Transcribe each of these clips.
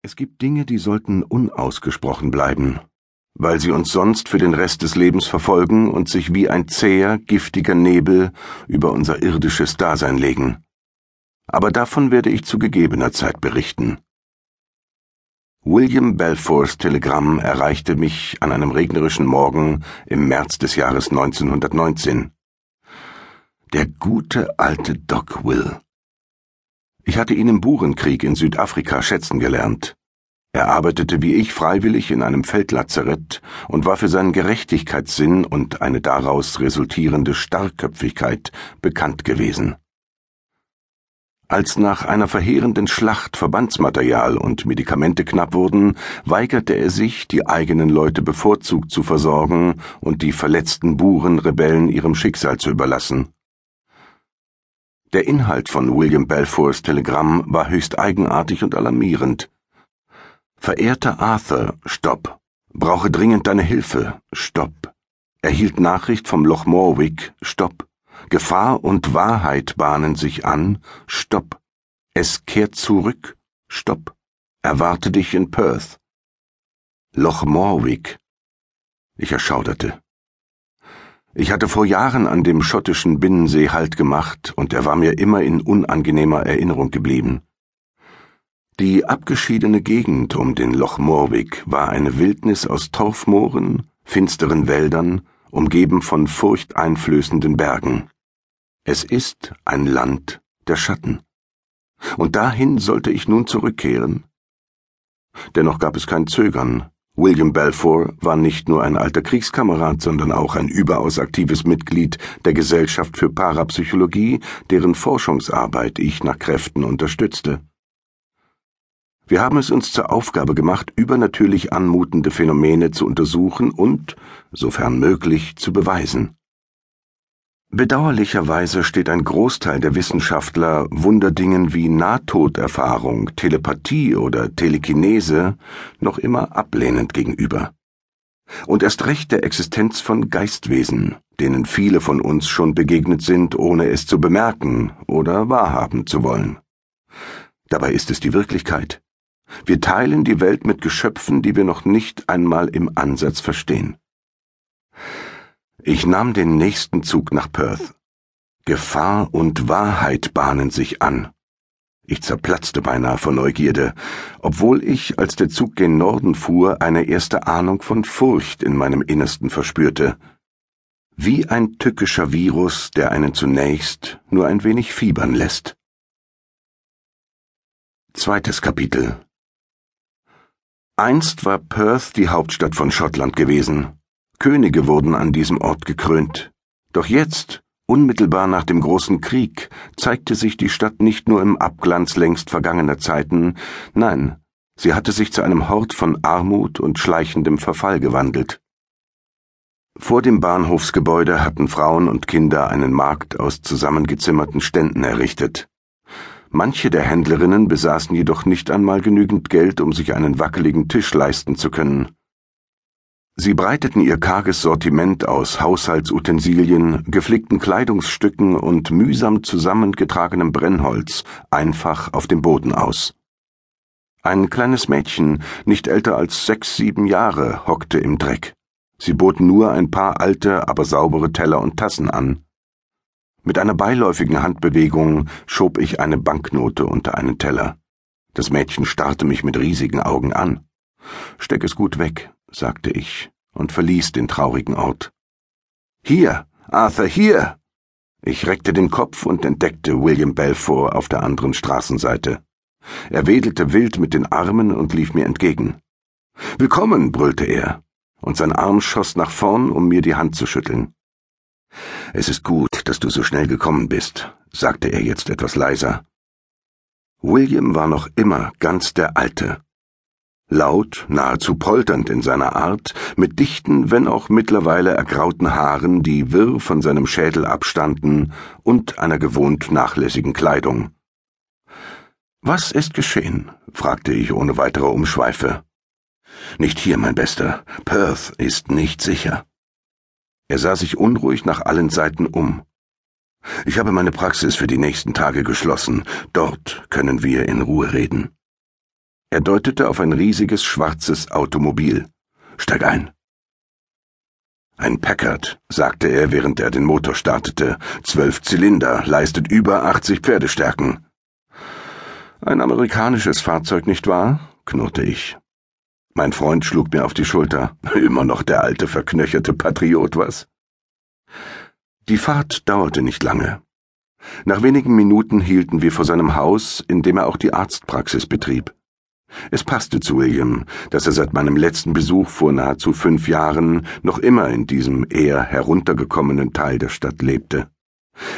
Es gibt Dinge, die sollten unausgesprochen bleiben, weil sie uns sonst für den Rest des Lebens verfolgen und sich wie ein zäher, giftiger Nebel über unser irdisches Dasein legen. Aber davon werde ich zu gegebener Zeit berichten. William Balfours Telegramm erreichte mich an einem regnerischen Morgen im März des Jahres 1919. Der gute alte Doc Will. Ich hatte ihn im Burenkrieg in Südafrika schätzen gelernt. Er arbeitete wie ich freiwillig in einem Feldlazarett und war für seinen Gerechtigkeitssinn und eine daraus resultierende Starrköpfigkeit bekannt gewesen. Als nach einer verheerenden Schlacht Verbandsmaterial und Medikamente knapp wurden, weigerte er sich, die eigenen Leute bevorzugt zu versorgen und die verletzten Burenrebellen ihrem Schicksal zu überlassen. Der Inhalt von William Balfours Telegramm war höchst eigenartig und alarmierend. Verehrter Arthur, stopp. Brauche dringend deine Hilfe, stopp. Erhielt Nachricht vom Loch Morwick, stopp. Gefahr und Wahrheit bahnen sich an, stopp. Es kehrt zurück, stopp. Erwarte dich in Perth. Loch Morwick. Ich erschauderte. Ich hatte vor Jahren an dem schottischen Binnensee Halt gemacht, und er war mir immer in unangenehmer Erinnerung geblieben. Die abgeschiedene Gegend um den Loch Morwick war eine Wildnis aus Torfmooren, finsteren Wäldern, umgeben von furchteinflößenden Bergen. Es ist ein Land der Schatten. Und dahin sollte ich nun zurückkehren. Dennoch gab es kein Zögern. William Balfour war nicht nur ein alter Kriegskamerad, sondern auch ein überaus aktives Mitglied der Gesellschaft für Parapsychologie, deren Forschungsarbeit ich nach Kräften unterstützte. Wir haben es uns zur Aufgabe gemacht, übernatürlich anmutende Phänomene zu untersuchen und, sofern möglich, zu beweisen. Bedauerlicherweise steht ein Großteil der Wissenschaftler Wunderdingen wie Nahtoderfahrung, Telepathie oder Telekinese noch immer ablehnend gegenüber. Und erst recht der Existenz von Geistwesen, denen viele von uns schon begegnet sind, ohne es zu bemerken oder wahrhaben zu wollen. Dabei ist es die Wirklichkeit. Wir teilen die Welt mit Geschöpfen, die wir noch nicht einmal im Ansatz verstehen. Ich nahm den nächsten Zug nach Perth. Gefahr und Wahrheit bahnen sich an. Ich zerplatzte beinahe vor Neugierde, obwohl ich, als der Zug gen Norden fuhr, eine erste Ahnung von Furcht in meinem Innersten verspürte. Wie ein tückischer Virus, der einen zunächst nur ein wenig fiebern lässt. Zweites Kapitel Einst war Perth die Hauptstadt von Schottland gewesen. Könige wurden an diesem Ort gekrönt. Doch jetzt, unmittelbar nach dem großen Krieg, zeigte sich die Stadt nicht nur im Abglanz längst vergangener Zeiten, nein, sie hatte sich zu einem Hort von Armut und schleichendem Verfall gewandelt. Vor dem Bahnhofsgebäude hatten Frauen und Kinder einen Markt aus zusammengezimmerten Ständen errichtet. Manche der Händlerinnen besaßen jedoch nicht einmal genügend Geld, um sich einen wackeligen Tisch leisten zu können. Sie breiteten ihr karges Sortiment aus Haushaltsutensilien, geflickten Kleidungsstücken und mühsam zusammengetragenem Brennholz einfach auf dem Boden aus. Ein kleines Mädchen, nicht älter als sechs, sieben Jahre, hockte im Dreck. Sie bot nur ein paar alte, aber saubere Teller und Tassen an. Mit einer beiläufigen Handbewegung schob ich eine Banknote unter einen Teller. Das Mädchen starrte mich mit riesigen Augen an. Steck es gut weg, sagte ich und verließ den traurigen Ort. Hier, Arthur, hier! Ich reckte den Kopf und entdeckte William Balfour auf der anderen Straßenseite. Er wedelte wild mit den Armen und lief mir entgegen. Willkommen, brüllte er, und sein Arm schoss nach vorn, um mir die Hand zu schütteln. Es ist gut, dass du so schnell gekommen bist, sagte er jetzt etwas leiser. William war noch immer ganz der Alte laut, nahezu polternd in seiner Art, mit dichten, wenn auch mittlerweile ergrauten Haaren, die wirr von seinem Schädel abstanden, und einer gewohnt nachlässigen Kleidung. Was ist geschehen? fragte ich ohne weitere Umschweife. Nicht hier, mein Bester. Perth ist nicht sicher. Er sah sich unruhig nach allen Seiten um. Ich habe meine Praxis für die nächsten Tage geschlossen. Dort können wir in Ruhe reden. Er deutete auf ein riesiges schwarzes Automobil. Steig ein. Ein Packard, sagte er, während er den Motor startete. Zwölf Zylinder, leistet über 80 Pferdestärken. Ein amerikanisches Fahrzeug, nicht wahr? knurrte ich. Mein Freund schlug mir auf die Schulter. Immer noch der alte, verknöcherte Patriot, was? Die Fahrt dauerte nicht lange. Nach wenigen Minuten hielten wir vor seinem Haus, in dem er auch die Arztpraxis betrieb. Es passte zu William, dass er seit meinem letzten Besuch vor nahezu fünf Jahren noch immer in diesem eher heruntergekommenen Teil der Stadt lebte.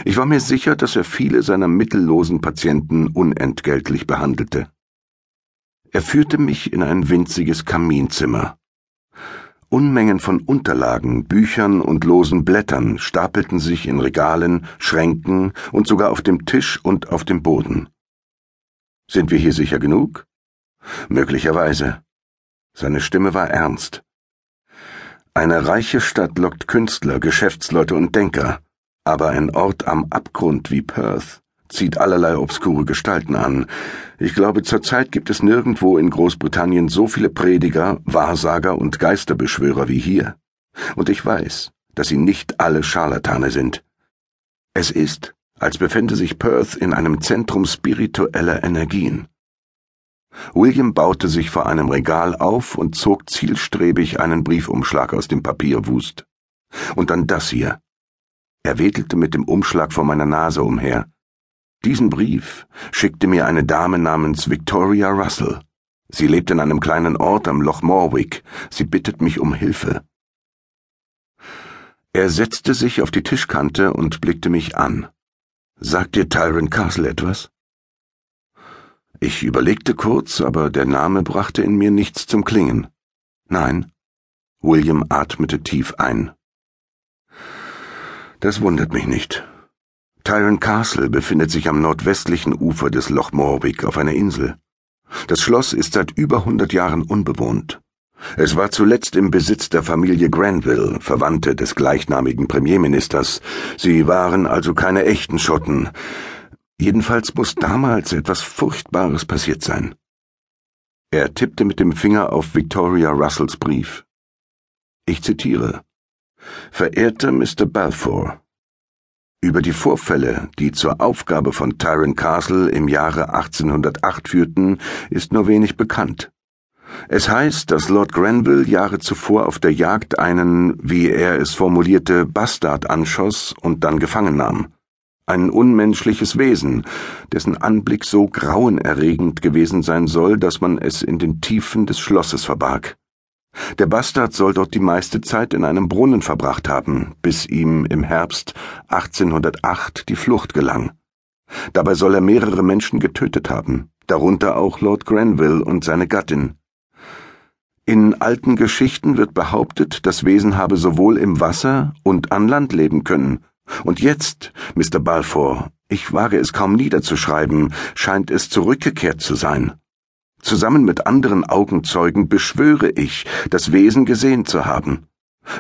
Ich war mir sicher, dass er viele seiner mittellosen Patienten unentgeltlich behandelte. Er führte mich in ein winziges Kaminzimmer. Unmengen von Unterlagen, Büchern und losen Blättern stapelten sich in Regalen, Schränken und sogar auf dem Tisch und auf dem Boden. Sind wir hier sicher genug? Möglicherweise. Seine Stimme war ernst. Eine reiche Stadt lockt Künstler, Geschäftsleute und Denker, aber ein Ort am Abgrund wie Perth zieht allerlei obskure Gestalten an. Ich glaube, zurzeit gibt es nirgendwo in Großbritannien so viele Prediger, Wahrsager und Geisterbeschwörer wie hier. Und ich weiß, dass sie nicht alle Scharlatane sind. Es ist, als befände sich Perth in einem Zentrum spiritueller Energien. William baute sich vor einem Regal auf und zog zielstrebig einen Briefumschlag aus dem Papierwust. Und dann das hier. Er wedelte mit dem Umschlag vor meiner Nase umher. Diesen Brief schickte mir eine Dame namens Victoria Russell. Sie lebt in einem kleinen Ort am Loch Morwick. Sie bittet mich um Hilfe. Er setzte sich auf die Tischkante und blickte mich an. Sagt dir Tyrant Castle etwas? Ich überlegte kurz, aber der Name brachte in mir nichts zum Klingen. Nein. William atmete tief ein. Das wundert mich nicht. Tyrone Castle befindet sich am nordwestlichen Ufer des Loch Morwick auf einer Insel. Das Schloss ist seit über hundert Jahren unbewohnt. Es war zuletzt im Besitz der Familie Granville, Verwandte des gleichnamigen Premierministers. Sie waren also keine echten Schotten, Jedenfalls muss damals etwas Furchtbares passiert sein. Er tippte mit dem Finger auf Victoria Russells Brief. Ich zitiere Verehrter Mr. Balfour, über die Vorfälle, die zur Aufgabe von Tyrone Castle im Jahre 1808 führten, ist nur wenig bekannt. Es heißt, dass Lord Grenville Jahre zuvor auf der Jagd einen, wie er es formulierte, Bastard anschoss und dann gefangen nahm ein unmenschliches Wesen, dessen Anblick so grauenerregend gewesen sein soll, dass man es in den Tiefen des Schlosses verbarg. Der Bastard soll dort die meiste Zeit in einem Brunnen verbracht haben, bis ihm im Herbst 1808 die Flucht gelang. Dabei soll er mehrere Menschen getötet haben, darunter auch Lord Grenville und seine Gattin. In alten Geschichten wird behauptet, das Wesen habe sowohl im Wasser und an Land leben können, und jetzt, Mr. Balfour, ich wage es kaum niederzuschreiben, scheint es zurückgekehrt zu sein. Zusammen mit anderen Augenzeugen beschwöre ich, das Wesen gesehen zu haben.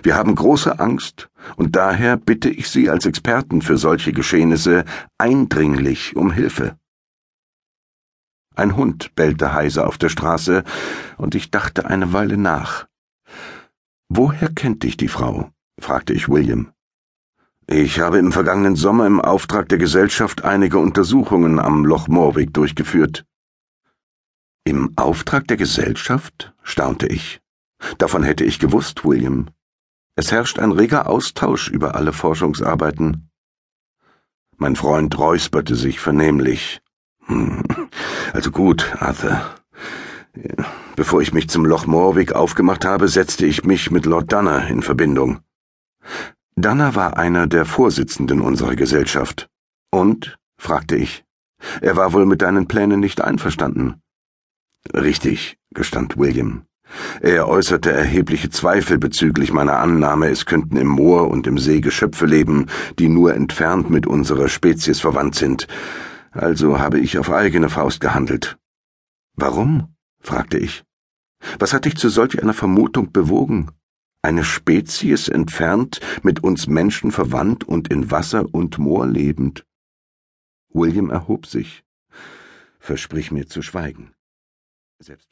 Wir haben große Angst, und daher bitte ich Sie als Experten für solche Geschehnisse eindringlich um Hilfe. Ein Hund bellte heiser auf der Straße, und ich dachte eine Weile nach. Woher kennt dich die Frau? fragte ich William. Ich habe im vergangenen Sommer im Auftrag der Gesellschaft einige Untersuchungen am Loch Morwick durchgeführt. Im Auftrag der Gesellschaft? staunte ich. Davon hätte ich gewusst, William. Es herrscht ein reger Austausch über alle Forschungsarbeiten. Mein Freund räusperte sich vernehmlich. Hm, also gut, Arthur. Bevor ich mich zum Loch Morwick aufgemacht habe, setzte ich mich mit Lord Dunner in Verbindung. Danner war einer der Vorsitzenden unserer Gesellschaft. Und? fragte ich. Er war wohl mit deinen Plänen nicht einverstanden. Richtig, gestand William. Er äußerte erhebliche Zweifel bezüglich meiner Annahme, es könnten im Moor und im See Geschöpfe leben, die nur entfernt mit unserer Spezies verwandt sind. Also habe ich auf eigene Faust gehandelt. Warum? fragte ich. Was hat dich zu solch einer Vermutung bewogen? Eine Spezies entfernt, mit uns Menschen verwandt und in Wasser und Moor lebend. William erhob sich. Versprich mir zu schweigen. Selbst